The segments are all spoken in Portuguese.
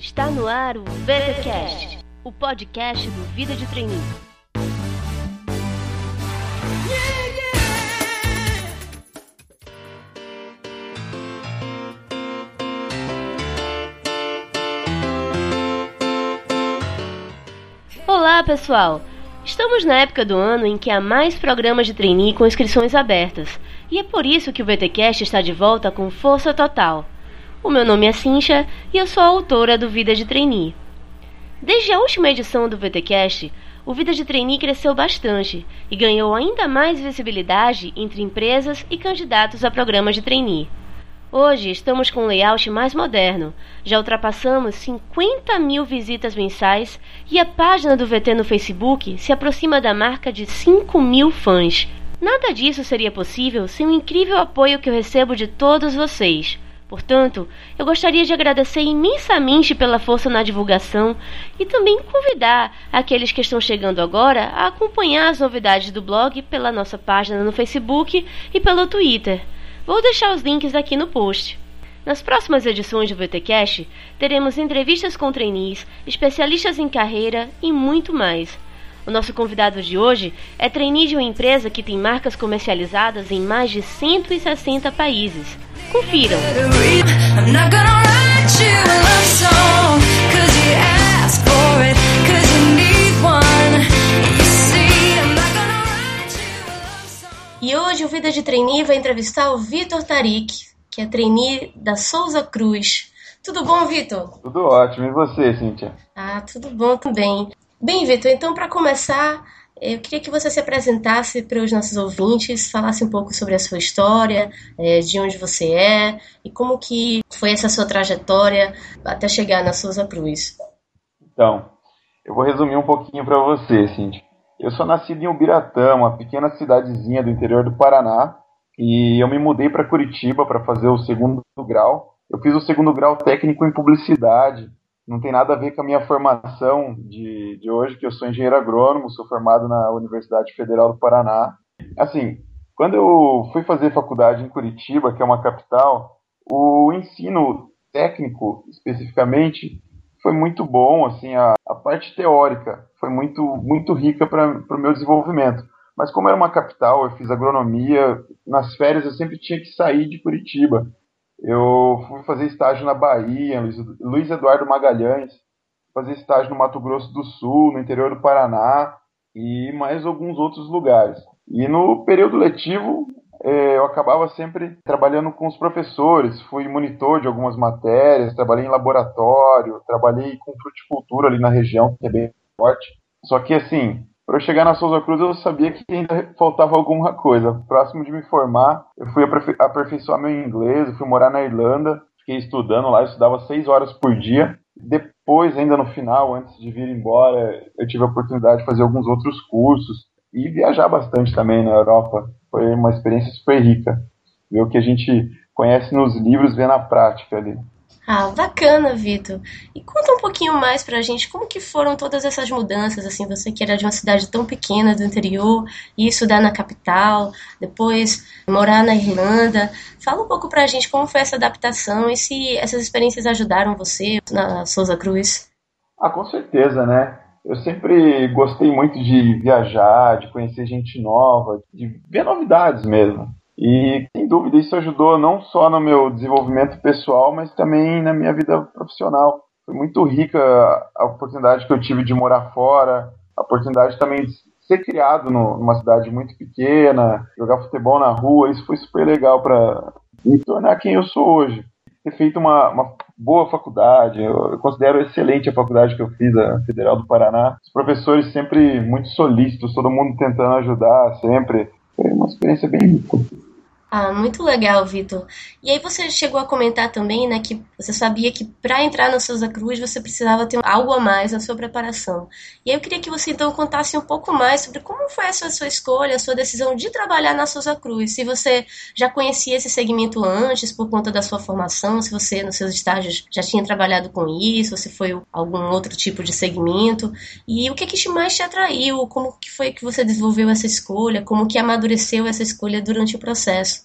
Está no ar o VTCast, o podcast do Vida de Treininho. Olá, pessoal! Estamos na época do ano em que há mais programas de trainee com inscrições abertas, e é por isso que o VTcast está de volta com força total. O meu nome é Cincha e eu sou a autora do Vida de Trainee. Desde a última edição do VTcast, o Vida de Trainee cresceu bastante e ganhou ainda mais visibilidade entre empresas e candidatos a programas de trainee. Hoje estamos com um layout mais moderno. Já ultrapassamos 50 mil visitas mensais e a página do VT no Facebook se aproxima da marca de 5 mil fãs. Nada disso seria possível sem o incrível apoio que eu recebo de todos vocês. Portanto, eu gostaria de agradecer imensamente pela força na divulgação e também convidar aqueles que estão chegando agora a acompanhar as novidades do blog pela nossa página no Facebook e pelo Twitter. Vou deixar os links aqui no post. Nas próximas edições do VTcast, teremos entrevistas com trainees, especialistas em carreira e muito mais. O nosso convidado de hoje é trainee de uma empresa que tem marcas comercializadas em mais de 160 países. Confiram! E hoje o Vida de Trainee vai entrevistar o Vitor Tarik, que é trainee da Souza Cruz. Tudo bom, Vitor? Tudo ótimo. E você, Cíntia? Ah, tudo bom também. Bem, Vitor, então para começar, eu queria que você se apresentasse para os nossos ouvintes, falasse um pouco sobre a sua história, é, de onde você é e como que foi essa sua trajetória até chegar na Souza Cruz. Então, eu vou resumir um pouquinho para você, Cíntia. Eu sou nascido em Ubiratã, uma pequena cidadezinha do interior do Paraná, e eu me mudei para Curitiba para fazer o segundo grau. Eu fiz o segundo grau técnico em publicidade. Não tem nada a ver com a minha formação de, de hoje, que eu sou engenheiro agrônomo, sou formado na Universidade Federal do Paraná. Assim, quando eu fui fazer faculdade em Curitiba, que é uma capital, o ensino técnico, especificamente, foi muito bom, assim, a, a parte teórica foi muito, muito rica para o meu desenvolvimento. Mas como era uma capital, eu fiz agronomia, nas férias eu sempre tinha que sair de Curitiba. Eu fui fazer estágio na Bahia, Luiz, Eduardo Magalhães, fazer estágio no Mato Grosso do Sul, no interior do Paraná e mais alguns outros lugares. E no período letivo, é, eu acabava sempre trabalhando com os professores, fui monitor de algumas matérias, trabalhei em laboratório, trabalhei com fruticultura ali na região, que é bem forte. Só que assim, para eu chegar na Souza Cruz, eu sabia que ainda faltava alguma coisa. Próximo de me formar, eu fui aperfeiçoar meu inglês, eu fui morar na Irlanda, fiquei estudando lá, eu estudava seis horas por dia. Depois, ainda no final, antes de vir embora, eu tive a oportunidade de fazer alguns outros cursos e viajar bastante também na Europa. Foi uma experiência super rica. Ver o que a gente conhece nos livros, ver na prática ali. Ah, bacana, Vitor. E conta um pouquinho mais pra gente como que foram todas essas mudanças, assim, você que era de uma cidade tão pequena do interior, e estudar na capital, depois morar na Irlanda. Fala um pouco pra gente como foi essa adaptação e se essas experiências ajudaram você na Souza Cruz. Ah, com certeza, né? Eu sempre gostei muito de viajar, de conhecer gente nova, de ver novidades mesmo. E, sem dúvida, isso ajudou não só no meu desenvolvimento pessoal, mas também na minha vida profissional. Foi muito rica a oportunidade que eu tive de morar fora, a oportunidade também de ser criado no, numa cidade muito pequena, jogar futebol na rua, isso foi super legal para me tornar quem eu sou hoje. Ter feito uma, uma boa faculdade, eu, eu, considero excelente a faculdade que eu fiz, a Federal do Paraná. Os professores sempre muito solícitos, todo mundo tentando ajudar sempre. Foi uma experiência bem rica. Ah, muito legal, Vitor. E aí você chegou a comentar também, né, que você sabia que para entrar na Souza Cruz você precisava ter algo a mais na sua preparação. E aí eu queria que você então contasse um pouco mais sobre como foi essa sua escolha, a sua decisão de trabalhar na Souza Cruz. Se você já conhecia esse segmento antes por conta da sua formação, se você nos seus estágios já tinha trabalhado com isso, se foi algum outro tipo de segmento. E o que que mais te atraiu? Como que foi que você desenvolveu essa escolha? Como que amadureceu essa escolha durante o processo?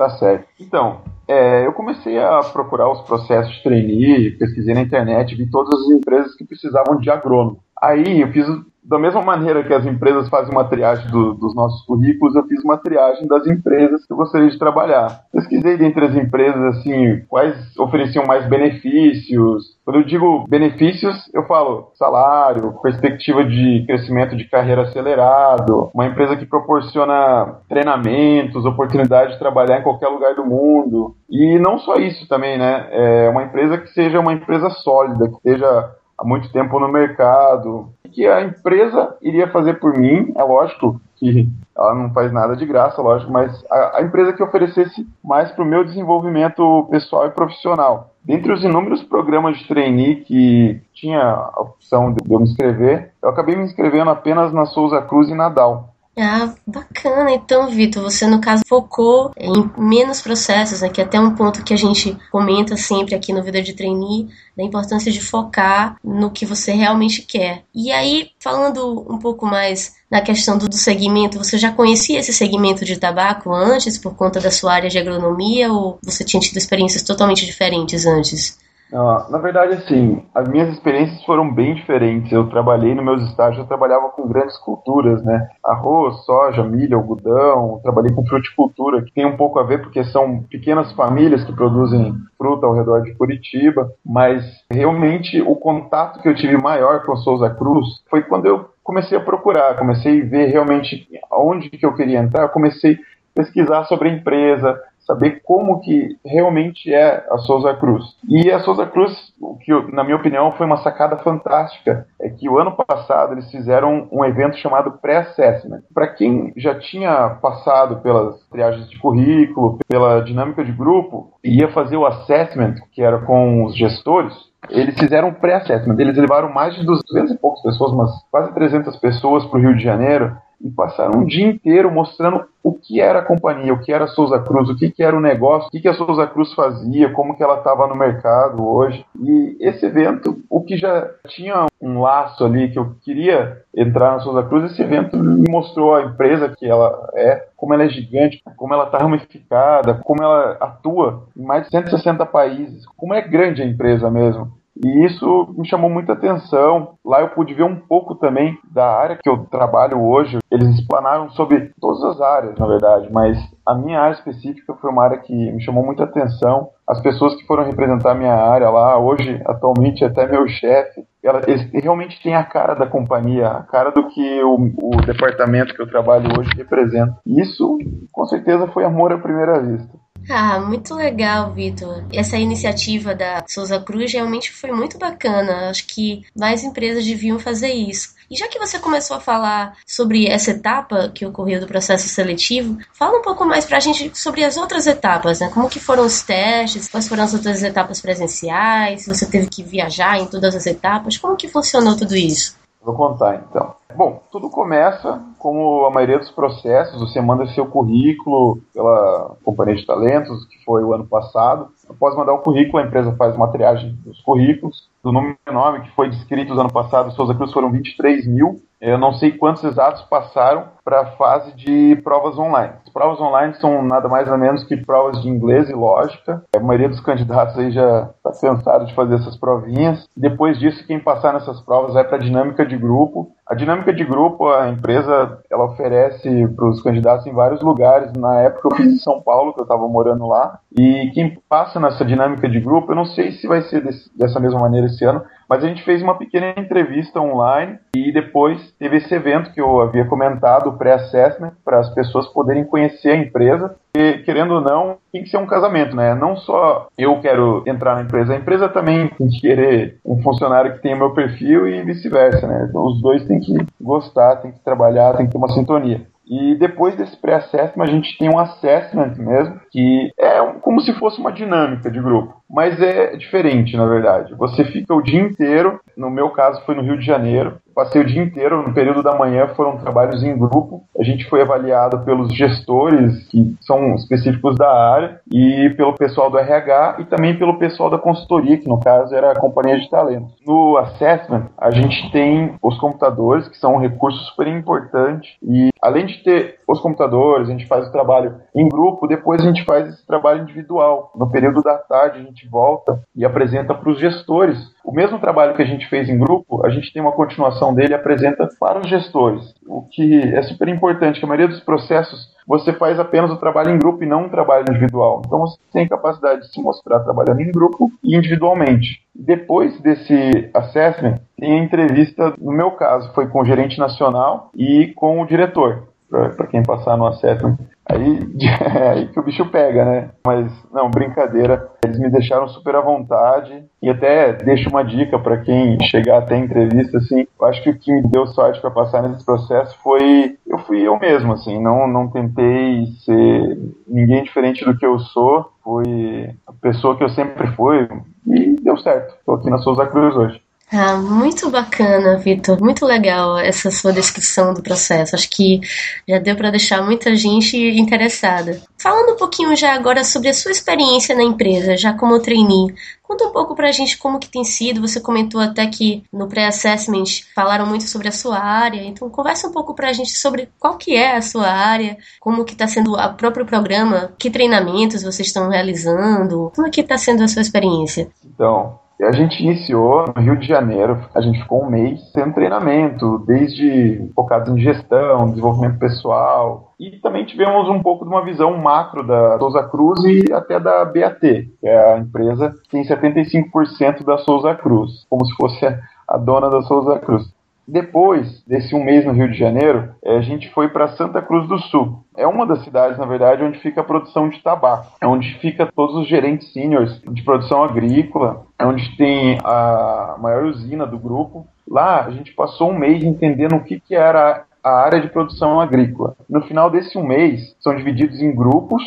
Tá certo. Então, é, eu comecei a procurar os processos de trainee, pesquisei na internet, vi todas as empresas que precisavam de agrônomo. Aí eu fiz da mesma maneira que as empresas fazem uma triagem do, dos nossos currículos, eu fiz uma triagem das empresas que eu gostaria de trabalhar. Pesquisei dentre as empresas, assim, quais ofereciam mais benefícios. Quando eu digo benefícios, eu falo salário, perspectiva de crescimento de carreira acelerado, uma empresa que proporciona treinamentos, oportunidade de trabalhar em qualquer lugar do mundo. E não só isso também, né? É uma empresa que seja uma empresa sólida, que esteja há muito tempo no mercado, que a empresa iria fazer por mim, é lógico que ela não faz nada de graça, lógico, mas a, a empresa que oferecesse mais para o meu desenvolvimento pessoal e profissional. Dentre os inúmeros programas de trainee que tinha a opção de eu me inscrever, eu acabei me inscrevendo apenas na Souza Cruz e Nadal. Ah, bacana. Então, Vitor, você no caso focou em menos processos, né? Que é até um ponto que a gente comenta sempre aqui no Vida de Trainee, da importância de focar no que você realmente quer. E aí, falando um pouco mais na questão do, do segmento, você já conhecia esse segmento de tabaco antes, por conta da sua área de agronomia, ou você tinha tido experiências totalmente diferentes antes? Na verdade, assim, as minhas experiências foram bem diferentes. Eu trabalhei nos meus estágios, eu trabalhava com grandes culturas, né? Arroz, soja, milho, algodão. Trabalhei com fruticultura, que tem um pouco a ver porque são pequenas famílias que produzem fruta ao redor de Curitiba. Mas realmente o contato que eu tive maior com Souza Cruz foi quando eu comecei a procurar, comecei a ver realmente onde que eu queria entrar, comecei a pesquisar sobre a empresa, saber como que realmente é a Souza Cruz. E a Souza Cruz, o que na minha opinião foi uma sacada fantástica, é que o ano passado eles fizeram um evento chamado Pré-Assessment. Para quem já tinha passado pelas triagens de currículo, pela dinâmica de grupo, ia fazer o assessment, que era com os gestores, eles fizeram um pré-assessment. Eles levaram mais de 200 e poucas pessoas, umas quase 300 pessoas para o Rio de Janeiro e passaram um dia inteiro mostrando o que era a companhia, o que era a Souza Cruz, o que, que era o negócio, o que, que a Souza Cruz fazia, como que ela estava no mercado hoje. E esse evento, o que já tinha um laço ali que eu queria entrar na Souza Cruz, esse evento me mostrou a empresa que ela é, como ela é gigante, como ela está ramificada, como ela atua em mais de 160 países, como é grande a empresa mesmo. E isso me chamou muita atenção. Lá eu pude ver um pouco também da área que eu trabalho hoje. Eles explanaram sobre todas as áreas, na verdade, mas a minha área específica foi uma área que me chamou muita atenção. As pessoas que foram representar minha área lá, hoje, atualmente, até meu chefe, eles realmente têm a cara da companhia, a cara do que o, o departamento que eu trabalho hoje representa. Isso, com certeza, foi amor à primeira vista. Ah, muito legal, Vitor. Essa iniciativa da Souza Cruz realmente foi muito bacana. Acho que mais empresas deviam fazer isso. E já que você começou a falar sobre essa etapa que ocorreu do processo seletivo, fala um pouco mais pra gente sobre as outras etapas, né? Como que foram os testes, quais foram as outras etapas presenciais, você teve que viajar em todas as etapas, como que funcionou tudo isso? Vou contar então. Bom, tudo começa como a maioria dos processos, você manda seu currículo pela companhia de talentos, que foi o ano passado. Após mandar o currículo, a empresa faz uma triagem dos currículos. Do número nome que foi descrito no ano passado, Souza Cruz foram 23 mil. Eu não sei quantos exatos passaram para a fase de provas online. As provas online são nada mais ou menos que provas de inglês e lógica. A maioria dos candidatos aí já está cansado de fazer essas provinhas. Depois disso, quem passar nessas provas vai para a dinâmica de grupo. A dinâmica de grupo, a empresa, ela oferece para os candidatos em vários lugares. Na época eu fiz em São Paulo, que eu estava morando lá. E quem passa nessa dinâmica de grupo, eu não sei se vai ser desse, dessa mesma maneira esse ano, mas a gente fez uma pequena entrevista online e depois teve esse evento que eu havia comentado, o pré-assessment, para as pessoas poderem conhecer a empresa. E, querendo ou não, tem que ser um casamento, né? Não só eu quero entrar na empresa, a empresa também tem que querer um funcionário que tenha meu perfil e vice-versa, né? Então, os dois têm que gostar, têm que trabalhar, tem que ter uma sintonia. E depois desse pré-assessment, a gente tem um assessment mesmo, que é como se fosse uma dinâmica de grupo. Mas é diferente, na verdade. Você fica o dia inteiro, no meu caso foi no Rio de Janeiro, passei o dia inteiro, no período da manhã foram trabalhos em grupo. A gente foi avaliado pelos gestores que são específicos da área e pelo pessoal do RH e também pelo pessoal da consultoria, que no caso era a companhia de talentos. No assessment, a gente tem os computadores, que são um recurso super importante e além de ter os computadores, a gente faz o trabalho em grupo, depois a gente faz esse trabalho individual. No período da tarde a gente volta e apresenta para os gestores. O mesmo trabalho que a gente fez em grupo, a gente tem uma continuação dele e apresenta para os gestores. O que é super importante, que a maioria dos processos você faz apenas o trabalho em grupo e não um trabalho individual. Então você tem capacidade de se mostrar trabalhando em grupo e individualmente. Depois desse assessment, tem a entrevista, no meu caso, foi com o gerente nacional e com o diretor para quem passar no acesso. Aí, aí que o bicho pega, né? Mas, não, brincadeira. Eles me deixaram super à vontade. E até deixo uma dica para quem chegar até a entrevista, assim. Eu acho que o que me deu sorte para passar nesse processo foi. Eu fui eu mesmo, assim. Não, não tentei ser ninguém diferente do que eu sou. Fui a pessoa que eu sempre fui. E deu certo. Estou aqui na Souza Cruz hoje. Ah, muito bacana, Vitor. Muito legal essa sua descrição do processo. Acho que já deu para deixar muita gente interessada. Falando um pouquinho já agora sobre a sua experiência na empresa, já como trainee. Conta um pouco pra gente como que tem sido. Você comentou até que no pré-assessment falaram muito sobre a sua área. Então conversa um pouco pra gente sobre qual que é a sua área, como que está sendo o próprio programa, que treinamentos vocês estão realizando, como que está sendo a sua experiência. Então, a gente iniciou no Rio de Janeiro, a gente ficou um mês tendo treinamento, desde focado em gestão, desenvolvimento pessoal, e também tivemos um pouco de uma visão macro da Souza Cruz e até da BAT, que é a empresa que tem 75% da Souza Cruz, como se fosse a dona da Souza Cruz. Depois desse um mês no Rio de Janeiro, eh, a gente foi para Santa Cruz do Sul. É uma das cidades, na verdade, onde fica a produção de tabaco. É onde fica todos os gerentes seniors de produção agrícola. É onde tem a maior usina do grupo. Lá a gente passou um mês entendendo o que, que era a área de produção agrícola. No final desse um mês, são divididos em grupos.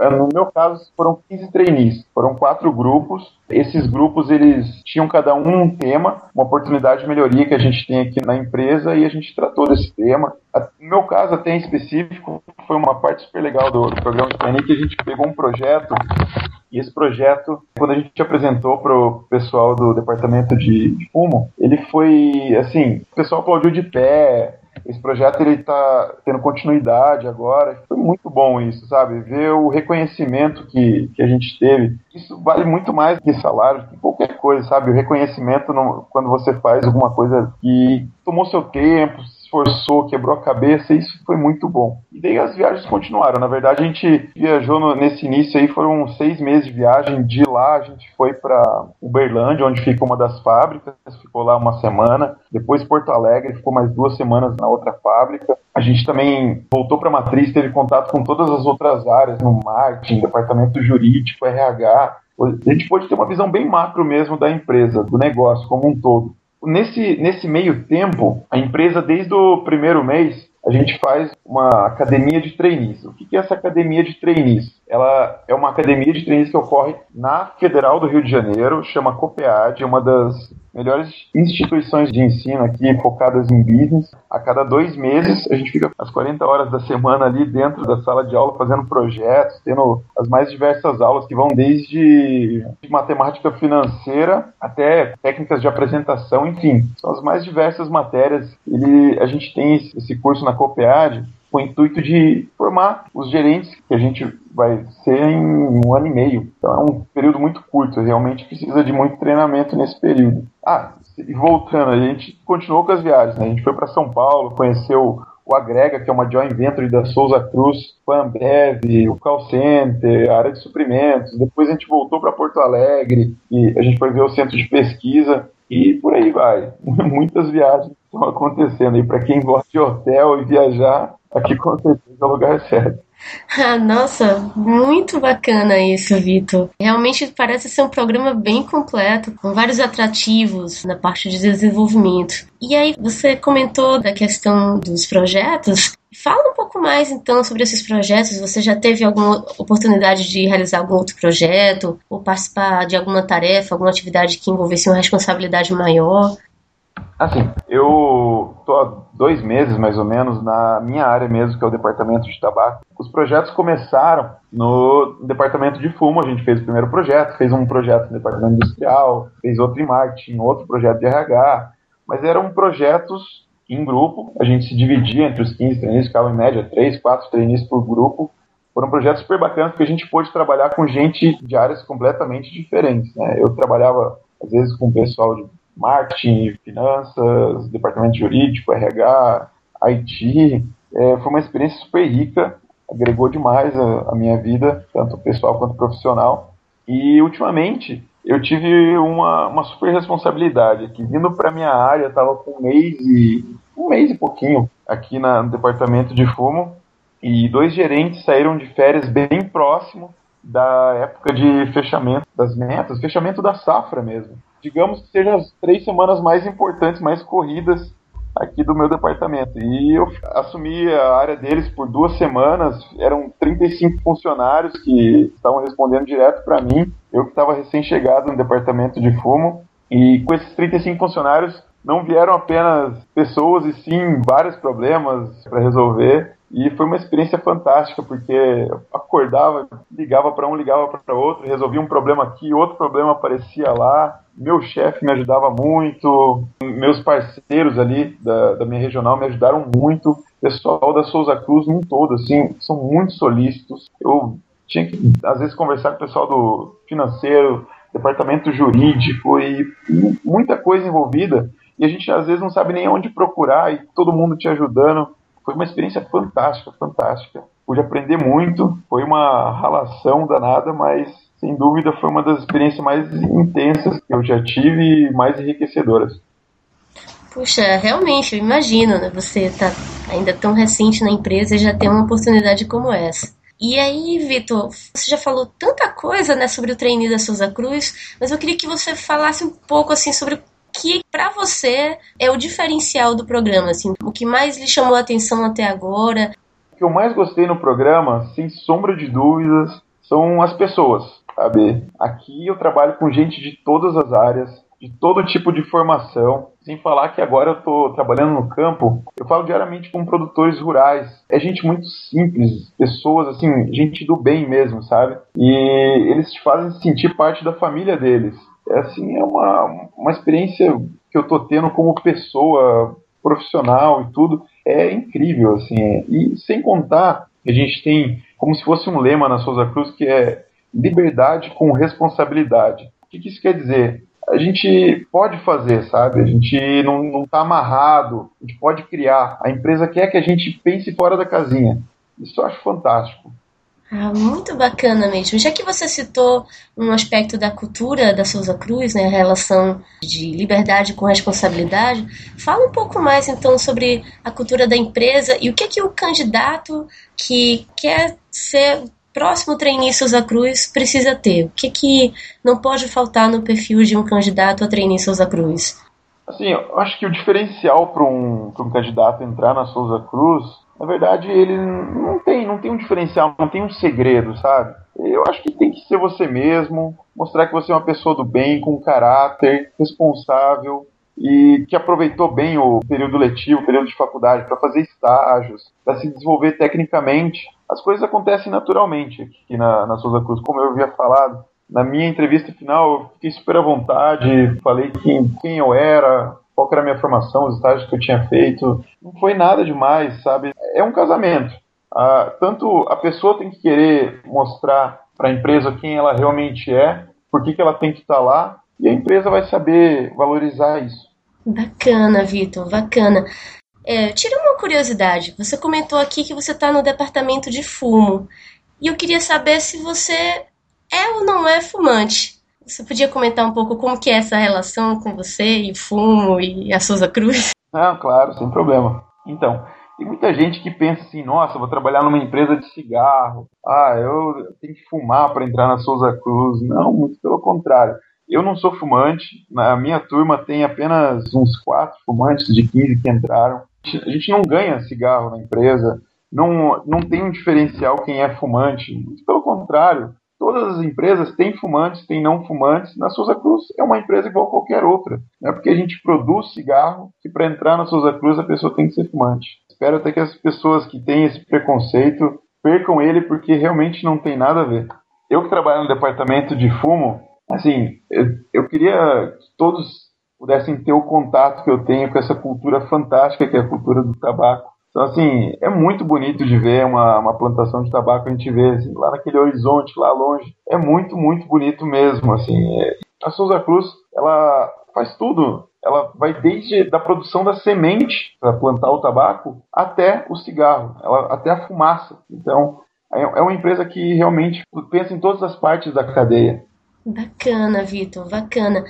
É, no meu caso, foram 15 trainees. Foram quatro grupos. Esses grupos, eles tinham cada um um tema, uma oportunidade de melhoria que a gente tem aqui na empresa e a gente tratou desse tema. No meu caso, até em específico, foi uma parte super legal do, programa de trainee que a gente pegou um projeto e esse projeto, quando a gente apresentou para o pessoal do departamento de, de fumo, ele foi assim, o pessoal aplaudiu de pé, esse projeto ele está tendo continuidade agora. Foi muito bom isso, sabe? Ver o reconhecimento que, que a gente teve. Isso vale muito mais que salário, que qualquer coisa, sabe? O reconhecimento no, quando você faz alguma coisa que tomou seu tempo, esforçou, quebrou a cabeça, isso foi muito bom. E daí as viagens continuaram. Na verdade, a gente viajou no, nesse início aí, foram seis meses de viagem. De lá, a gente foi para Uberlândia, onde fica uma das fábricas, ficou lá uma semana. Depois Porto Alegre, ficou mais duas semanas na outra fábrica. A gente também voltou para a matriz, teve contato com todas as outras áreas, no marketing, departamento jurídico, RH. A gente pôde ter uma visão bem macro mesmo da empresa, do negócio como um todo. Nesse, nesse meio tempo, a empresa, desde o primeiro mês, a gente faz uma academia de trainees. O que é essa academia de trainees? Ela é uma academia de trainees que ocorre na Federal do Rio de Janeiro, chama COPEAD, é uma das melhores instituições de ensino aqui focadas em business. A cada dois meses, a gente fica as 40 horas da semana ali dentro da sala de aula fazendo projetos, tendo as mais diversas aulas que vão desde matemática financeira até técnicas de apresentação, enfim, são as mais diversas matérias. Ele, a gente tem esse curso na COPEAD com o intuito de formar os gerentes que a gente vai ser em um ano e meio. Então é um período muito curto, realmente precisa de muito treinamento nesse período. Ah, e voltando, a gente continuou com as viagens, né? A gente foi para São Paulo, conheceu o Agrega, que é uma joint venture da Souza Cruz, a Ambev, o Call Center, a área de suprimentos. Depois a gente voltou para Porto Alegre e a gente foi ver o centro de pesquisa e por aí vai. Muitas viagens estão acontecendo aí. Para quem gosta de hotel e viajar, aqui com certeza é o lugar certo. Ah, nossa, muito bacana isso, Vitor. Realmente parece ser um programa bem completo, com vários atrativos na parte de desenvolvimento. E aí, você comentou da questão dos projetos. Fala um pouco mais então sobre esses projetos. Você já teve alguma oportunidade de realizar algum outro projeto ou participar de alguma tarefa, alguma atividade que envolvesse uma responsabilidade maior? Assim, eu tô há dois meses mais ou menos na minha área mesmo, que é o departamento de tabaco. Os projetos começaram no departamento de fumo. A gente fez o primeiro projeto, fez um projeto no departamento industrial, fez outro em marketing, outro projeto de RH. Mas eram projetos em grupo. A gente se dividia entre os 15 trainees, ficava em média 3, 4 trainees por grupo. Foram projetos super bacanas porque a gente pôde trabalhar com gente de áreas completamente diferentes. Né? Eu trabalhava, às vezes, com pessoal de marketing, finanças, departamento jurídico, RH, IT. É, foi uma experiência super rica, agregou demais a, a, minha vida, tanto pessoal quanto profissional. E ultimamente eu tive uma, uma super responsabilidade aqui. Vindo para minha área, estava com um mês e um mês e pouquinho aqui na, no departamento de fumo e dois gerentes saíram de férias bem próximo da época de fechamento das metas, fechamento da safra mesmo digamos que sejam as três semanas mais importantes, mais corridas aqui do meu departamento. E eu assumi a área deles por duas semanas, eram 35 funcionários que estavam respondendo direto para mim, eu que estava recém-chegado no departamento de fumo, e com esses 35 funcionários não vieram apenas pessoas e sim vários problemas para resolver. E foi uma experiência fantástica, porque eu acordava, ligava para um, ligava para outro, resolvia um problema aqui, outro problema aparecia lá. Meu chefe me ajudava muito, meus parceiros ali da, da minha regional me ajudaram muito. Pessoal da Souza Cruz, num todo, assim, são muito solícitos. Eu tinha que, às vezes, conversar com o pessoal do financeiro, departamento jurídico e muita coisa envolvida. E a gente, às vezes, não sabe nem onde procurar e todo mundo te ajudando foi uma experiência fantástica, fantástica. Pude aprender muito, foi uma ralação danada, mas sem dúvida foi uma das experiências mais intensas que eu já tive e mais enriquecedoras. Puxa, realmente, eu imagino, né? Você está ainda tão recente na empresa e já tem uma oportunidade como essa. E aí, Vitor, você já falou tanta coisa né, sobre o trainee da Souza Cruz, mas eu queria que você falasse um pouco assim sobre que para você é o diferencial do programa, assim, o que mais lhe chamou a atenção até agora? O que eu mais gostei no programa, sem sombra de dúvidas, são as pessoas, sabe? Aqui eu trabalho com gente de todas as áreas, de todo tipo de formação, sem falar que agora eu estou trabalhando no campo, eu falo diariamente com produtores rurais. É gente muito simples, pessoas assim, gente do bem mesmo, sabe? E eles te fazem sentir parte da família deles é assim, é uma, uma experiência que eu tô tendo como pessoa profissional e tudo, é incrível, assim, e sem contar que a gente tem como se fosse um lema na Souza Cruz que é liberdade com responsabilidade. O que, que isso quer dizer? A gente pode fazer, sabe? A gente não, não tá amarrado, a gente pode criar. A empresa quer que a gente pense fora da casinha. Isso eu acho fantástico. Ah, muito bacana mesmo. Já que você citou um aspecto da cultura da Souza Cruz, né, a relação de liberdade com responsabilidade, fala um pouco mais então sobre a cultura da empresa e o que é que o candidato que quer ser próximo trainee Souza Cruz precisa ter. O que é que não pode faltar no perfil de um candidato a trainee Souza Cruz? Assim, eu acho que o diferencial para um, um candidato entrar na Souza Cruz na verdade, ele não tem, não tem um diferencial, não tem um segredo, sabe? Eu acho que tem que ser você mesmo, mostrar que você é uma pessoa do bem, com caráter, responsável e que aproveitou bem o período letivo, o período de faculdade para fazer estágios, para se desenvolver tecnicamente. As coisas acontecem naturalmente aqui na, na Souza Cruz, como eu havia falado. Na minha entrevista final, eu fiquei super à vontade, falei quem, quem eu era, qual era a minha formação, os estágios que eu tinha feito. Não foi nada demais, sabe? É um casamento. Ah, tanto a pessoa tem que querer mostrar para a empresa quem ela realmente é, por que, que ela tem que estar tá lá, e a empresa vai saber valorizar isso. Bacana, Vitor, bacana. É, tira uma curiosidade. Você comentou aqui que você está no departamento de fumo. E eu queria saber se você é ou não é fumante. Você podia comentar um pouco como que é essa relação com você e fumo e a Souza Cruz? Não, claro, sem problema. Então, tem muita gente que pensa assim, nossa, vou trabalhar numa empresa de cigarro. Ah, eu tenho que fumar para entrar na Souza Cruz. Não, muito pelo contrário. Eu não sou fumante. Na minha turma tem apenas uns quatro fumantes de 15 que entraram. A gente não ganha cigarro na empresa. Não, não tem um diferencial quem é fumante. Muito pelo contrário todas as empresas têm fumantes, têm não fumantes. Na Souza Cruz é uma empresa igual qualquer outra. Não é porque a gente produz cigarro que para entrar na Souza Cruz a pessoa tem que ser fumante. Espero até que as pessoas que têm esse preconceito percam ele porque realmente não tem nada a ver. Eu que trabalho no departamento de fumo, assim, eu, eu queria que todos pudessem ter o contato que eu tenho com essa cultura fantástica que é a cultura do tabaco. Então, assim, é muito bonito de ver uma, uma plantação de tabaco, a gente vê assim, lá naquele horizonte, lá longe. É muito, muito bonito mesmo, assim. É, a Souza Cruz, ela faz tudo. Ela vai desde da produção da semente para plantar o tabaco até o cigarro, ela, até a fumaça. Então, é, é uma empresa que realmente pensa em todas as partes da cadeia. Bacana, Vitor, bacana.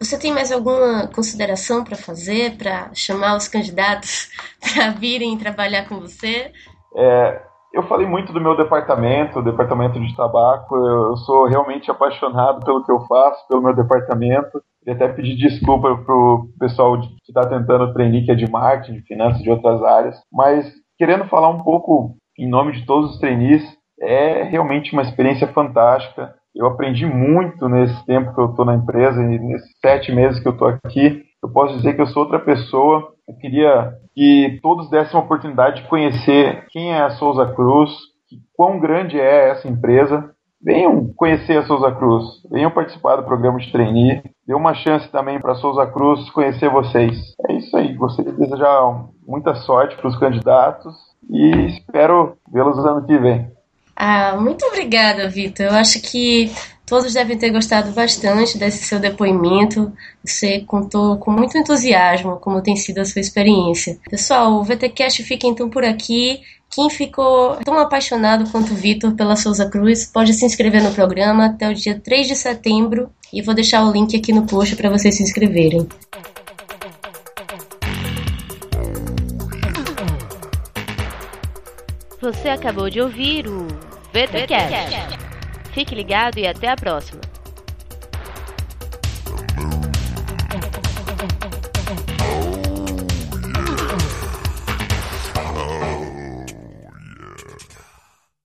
Você tem mais alguma consideração para fazer, para chamar os candidatos para virem trabalhar com você? É, eu falei muito do meu departamento, o departamento de tabaco. Eu, eu, sou realmente apaixonado pelo que eu faço, pelo meu departamento. Queria até pedir desculpa para o pessoal que está tentando treinar, que é de marketing, de finanças, de outras áreas. Mas querendo falar um pouco em nome de todos os trainees, é realmente uma experiência fantástica. Eu aprendi muito nesse tempo que eu estou na empresa e nesses sete meses que eu estou aqui. Eu posso dizer que eu sou outra pessoa. Eu queria que todos dessem uma oportunidade de conhecer quem é a Souza Cruz, quão grande é essa empresa. Venham conhecer a Souza Cruz, venham participar do programa de trainee. Dê uma chance também para a Souza Cruz conhecer vocês. É isso aí. Gostaria de desejar muita sorte para os candidatos e espero vê-los no ano que vem. Ah, muito obrigada, Vitor. Eu acho que todos devem ter gostado bastante desse seu depoimento. Você contou com muito entusiasmo como tem sido a sua experiência. Pessoal, o VTcast fica então por aqui. Quem ficou tão apaixonado quanto o Vitor pela Souza Cruz pode se inscrever no programa até o dia 3 de setembro e vou deixar o link aqui no post para vocês se inscreverem. Você acabou de ouvir o VTCast. Fique ligado e até a próxima.